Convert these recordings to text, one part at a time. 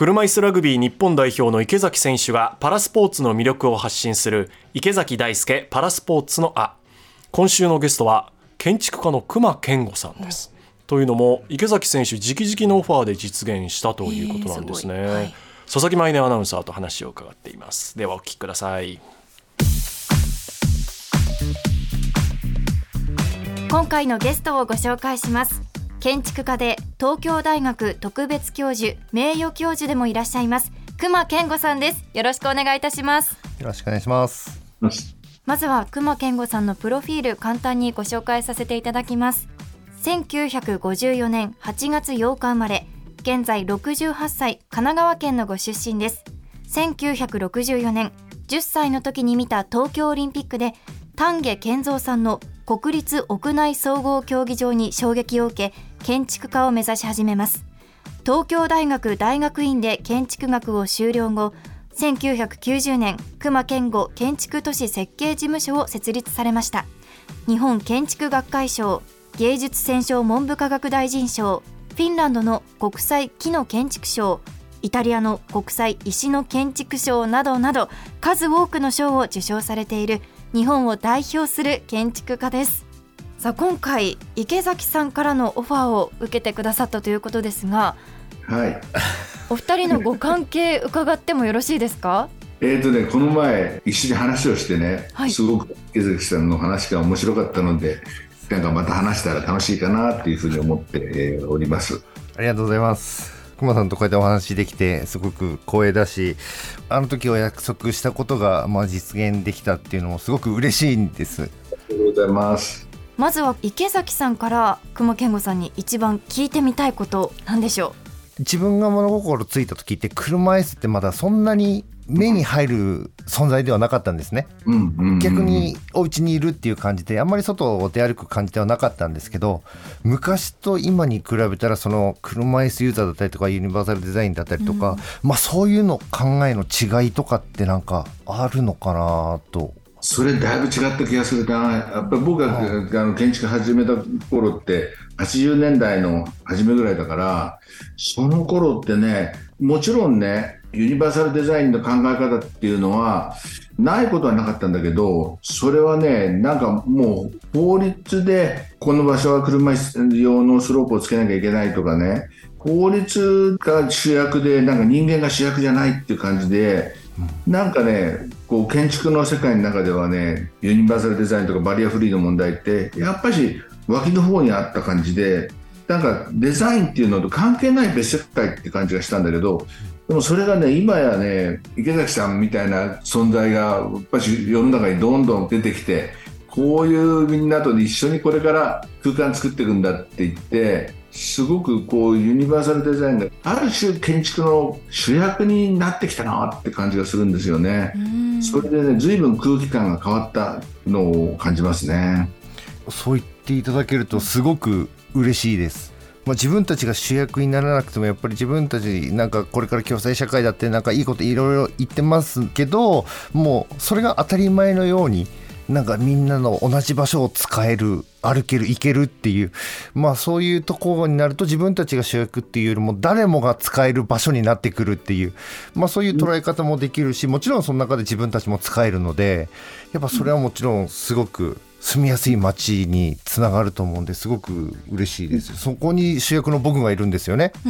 車椅子ラグビー日本代表の池崎選手がパラスポーツの魅力を発信する池崎大輔パラスポーツのあ。今週のゲストは建築家の熊健吾さんです、というのも池崎選手直々のオファーで実現したということなんですね、えーはい、佐々木舞音アナウンサーと話を伺っています。ではお聞きください。今回のゲストをご紹介します建築家で東京大学特別教授名誉教授でもいらっしゃいます熊健吾さんです。よろしくお願いいたします。よろしくお願いします。まずは熊健吾さんのプロフィール簡単にご紹介させていただきます。1954年8月8日生まれ現在68歳神奈川県のご出身です。1964年10歳の時に見た東京オリンピックで丹下健三さんの国立屋内総合競技場に衝撃を受け建築家を目指し始めます。東京大学大学院で建築学を修了後1990年熊健吾建築都市設計事務所を設立されました。日本建築学会賞芸術選奨文部科学大臣賞フィンランドの国際木の建築賞イタリアの国際石の建築賞などなど数多くの賞を受賞されている日本を代表する建築家です。さあ今回池崎さんからのオファーを受けてくださったということですがはい。お二人のご関係伺ってもよろしいですか？えーとね、この前一緒に話をしてね、はい、すごく池崎さんの話が面白かったのでなんかまた話したら楽しいかなっていうふうに思っております。ありがとうございます。熊さんとこうやってお話できてすごく光栄だしあの時お約束したことがまあ実現できたっていうのもすごく嬉しいんです。ありがとうございますまずは池崎さんから熊健吾さんに一番聞いてみたいことなんでしょう？自分が物心ついた時って車椅子ってまだそんなに目に入る存在ではなかったんですね、うんうんうん、逆にお家にいるっていう感じであんまり外を出歩く感じではなかったんですけど昔と今に比べたらその車椅子ユーザーだったりとかユニバーサルデザインだったりとか、うん、まあそういうの考えの違いとかってなんかあるのかなとそれだいぶ違った気がするな。やっぱり僕が、あの建築始めた頃って80年代の初めぐらいだからその頃ってねもちろんねユニバーサルデザインの考え方っていうのはないことはなかったんだけどそれはねなんかもう法律でこの場所は車用のスロープをつけなきゃいけないとかね法律が主役でなんか人間が主役じゃないっていう感じでなんかねこう建築の世界の中ではねユニバーサルデザインとかバリアフリーの問題ってやっぱり脇の方にあった感じでなんかデザインっていうのと関係ない別世界って感じがしたんだけどでもそれがね今やね池崎さんみたいな存在がやっぱり世の中にどんどん出てきてこういうみんなと一緒にこれから空間作っていくんだって言ってすごくこうユニバーサルデザインがある種建築の主役になってきたなって感じがするんですよね。それでね随分空気感が変わったのを感じますね。そう言っていただけるとすごく嬉しいです。まあ、自分たちが主役にならなくてもやっぱり自分たちなんかこれから共済社会だってなんかいいこといろいろ言ってますけどもうそれが当たり前のようになんかみんなの同じ場所を使える歩ける行けるっていうまあそういうところになると自分たちが主役っていうよりも誰もが使える場所になってくるっていうまあそういう捉え方もできるしもちろんその中で自分たちも使えるのでやっぱそれはもちろんすごく住みやすい街につながると思うんですごく嬉しいです。そこに主役の僕がいるんですよね。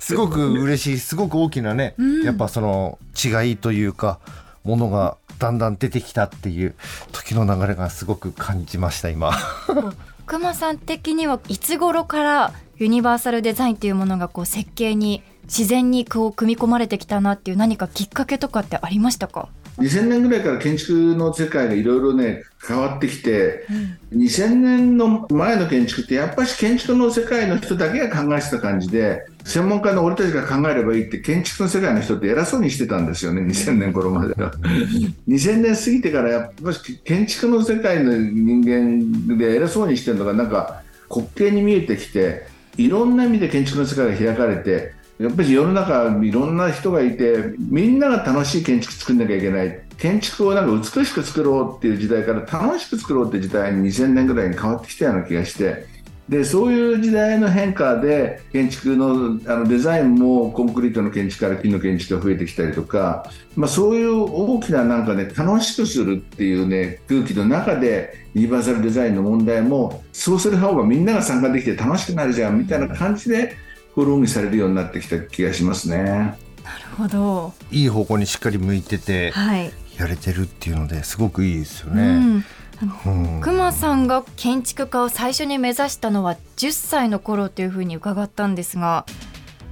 す。ごく嬉しいす。ごく大きなね、やっぱその違いというかものがだんだん出てきたっていう時の流れがす。ごく感じました今熊さん的にはいつ頃からユニバーサルデザインっていうものがこう設計に自然にこう組み込まれてきたなっていう何かきっかけとかってありましたか2000年ぐらいから建築の世界がいろいろね変わってきて、うん、2000年の前の建築ってやっぱり建築の世界の人だけが考えてた感じで専門家の俺たちが考えればいいって建築の世界の人って偉そうにしてたんですよね2000年頃までは。2000年過ぎてからやっぱり建築の世界の人間で偉そうにしてるのがなんか滑稽に見えてきていろんな意味で建築の世界が開かれてやっぱり世の中いろんな人がいてみんなが楽しい建築作んなきゃいけない。建築をなんか美しく作ろうっていう時代から楽しく作ろうって時代に2000年ぐらいに変わってきたような気がして。でそういう時代の変化で建築のあのデザインもコンクリートの建築から木の建築が増えてきたりとか、まあ、そういう大きななんかね楽しくするっていうね空気の中でユニバーサルデザインの問題もそうする方がみんなが参加できて楽しくなるじゃんみたいな感じでこう論議されるようになってきた気がしますね。なるほど。いい方向にしっかり向いててはい。やれてるっていうのですごくいいですよね。うん。うん熊さんが建築家を最初に目指したのは10歳の頃というふうに伺ったんですが、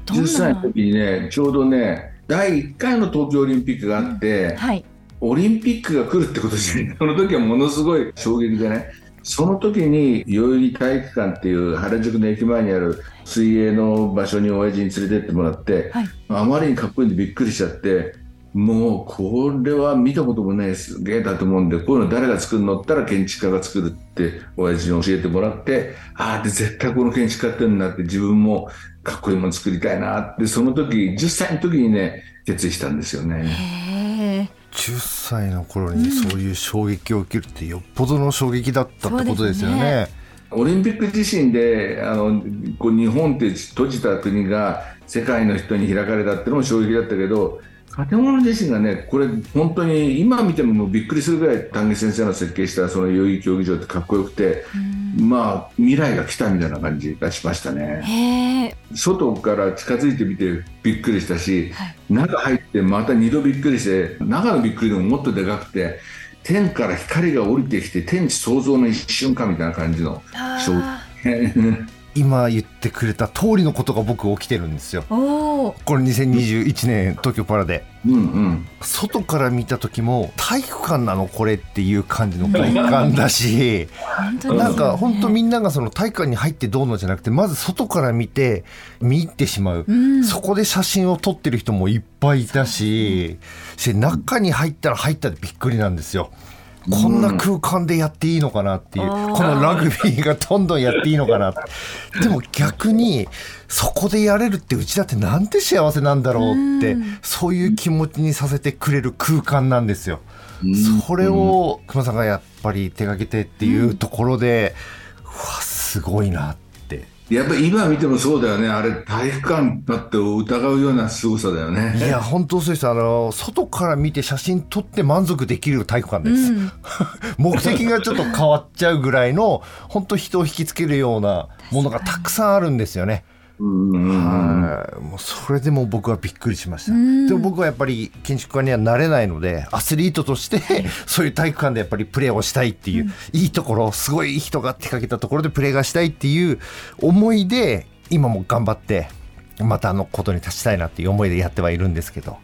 どん10な歳の時にねちょうどね第1回の東京オリンピックがあって、はい。オリンピックが来るってこと自体その時はものすごい衝撃でねその時に代々木体育館っていう原宿の駅前にある水泳の場所に親父に連れてってもらって、はいあまりにかっこいいんでびっくりしちゃってもうこれは見たこともないすげえだと思うんでこういうの誰が作るのって言ったら建築家が作るって親父に教えてもらってああで絶対この建築家ってんだって自分もかっこいいもの作りたいなってその時10歳の時にね決意したんですよね。へえ。10歳の頃にそういう衝撃を受けるってよっぽどの衝撃だったってことですよね。オリンピック自身であのこう日本って閉じた国が世界の人に開かれたってのも衝撃だったけど建物自身がねこれ本当に今見てもびっくりするぐらい丹下先生の設計したその代々木競技場ってかっこよくて、まあ未来が来たみたいな感じがしましたね。外から近づいてみてびっくりしたし、はい。中入ってまた二度びっくりして中のびっくりでももっとでかくて天から光が降りてきて天地創造の一瞬かみたいな感じの今言ってくれた通りのことが僕起きてるんですよ。これ2021年東京パラで。うんうん。外から見た時も体育館なのこれっていう感じの 外観だしね。なんか本当みんながその体育館に入ってどうのじゃなくてまず外から見て見入ってしまう、ん。そこで写真を撮ってる人もいっぱいいたしして中に入ったら入ったでびっくりなんですよ。こんな空間でやっていいのかなっていう、あーこのラグビーがどんどんやっていいのかな。でも逆にそこでやれるってうちだってなんて幸せなんだろうってそういう気持ちにさせてくれる空間なんですよ。それを熊さんがやっぱり手がけてっていうところで、うわすごいなってやっぱり今見てもそうだよね。あれ体育館だって疑うような凄さだよね。いや本当そうです。あの外から見て写真撮って満足できる体育館です、うん。目的がちょっと変わっちゃうぐらいの本当人を引きつけるようなものがたくさんあるんですよね。もうそれでも僕はびっくりしました。んでも僕はやっぱり建築家にはなれないのでアスリートとして そういう体育館でやっぱりプレーをしたいっていう、いいところすごい人が手掛けたところでプレーがしたいっていう思いで今も頑張ってまたあのことに立ちたいなっていう思いでやってはいるんですけど。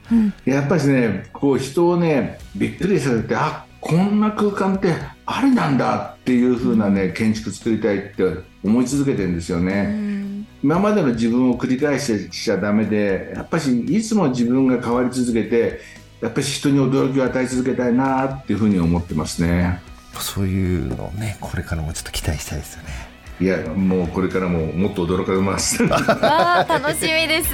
やっぱりねこう人をねびっくりさせてあこんな空間ってありなんだっていう風なね建築作りたいって思い続けてるんですよね。今までの自分を繰り返してちゃダメでやっぱしいつも自分が変わり続けてやっぱり人に驚きを与え続けたいなっていうふうに思ってますね。そういうのをねこれからもちょっと期待したいですよね。いやもうこれからももっと驚かれます。わあ楽しみです。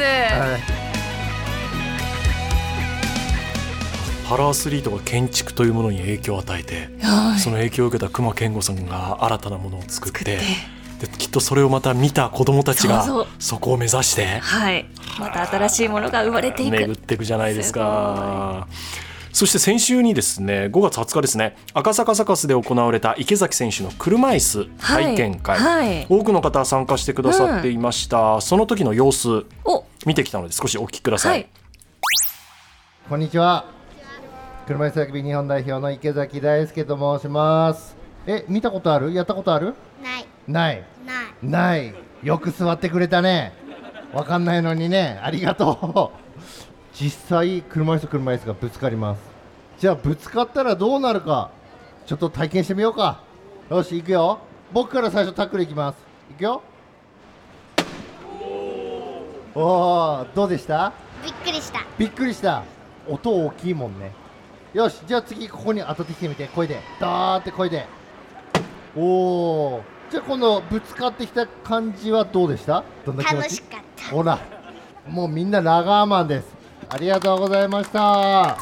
パラアスリートが建築というものに影響を与えて、はい。その影響を受けた熊健吾さんが新たなものを作って作ってできっとそれをまた見た子どもたちがそこを目指してはい。また新しいものが生まれていく。巡っていくじゃないですか。そして先週にですね5月20日ですね赤坂サカスで行われた池崎選手の車椅子体験会、はいはい多くの方参加してくださっていました、その時の様子お見てきたので少しお聞きください、はい。こんにちは。車椅子ラグビー日本代表の池崎大輔と申します。え、見たことある？やったことある？ないない。ないない。よく座ってくれたね。わかんないのにね。ありがとう。実際車椅子と車椅子がぶつかります。じゃあぶつかったらどうなるか。ちょっと体験してみようか。よし、行くよ。僕から最初タックルいきます。行くよ。おお、どうでした？びっくりしたびっくりした音大きいもんねよしじゃあ次ここに当たってきてみて声でダーって声でおおじゃあ今度ぶつかってきた感じはどうでした？どんな気持ち？楽しかった。ほらもうみんなラガーマンです。ありがとうございました。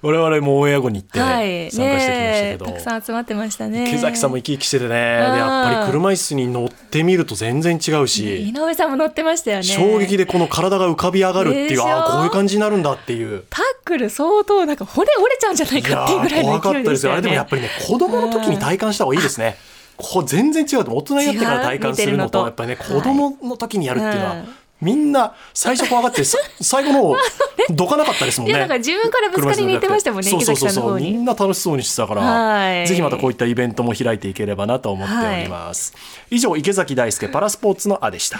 我々も親子に行って参はい。加してきましたけねど、たくさん集まってましたね。池崎さんも生き生きしててね。でやっぱり車椅子に乗ってみると全然違うし。井上さんも乗ってましたよね。衝撃でこの体が浮かび上がるっていうああこういう感じになるんだっていう。タックル相当なんか骨折れちゃうんじゃないかっていうぐらいのー怖かったでよ。あ勢いですしたよ。ねれでもやっぱりね子供の時に体感した方がいいですね。こう全然違うと大人になってから体感するのとやっぱりね子供の時にやるっていうのは、はい。みんな最初怖がってさ 最後の方どかなかったですもんね。いやなんか自分からぶつかりに行ってましたもんねそう池そうそうそうみんな楽しそうにしてたから、はい。ぜひまたこういったイベントも開いていければなと思っております、以上池崎大輔パラスポーツのあでした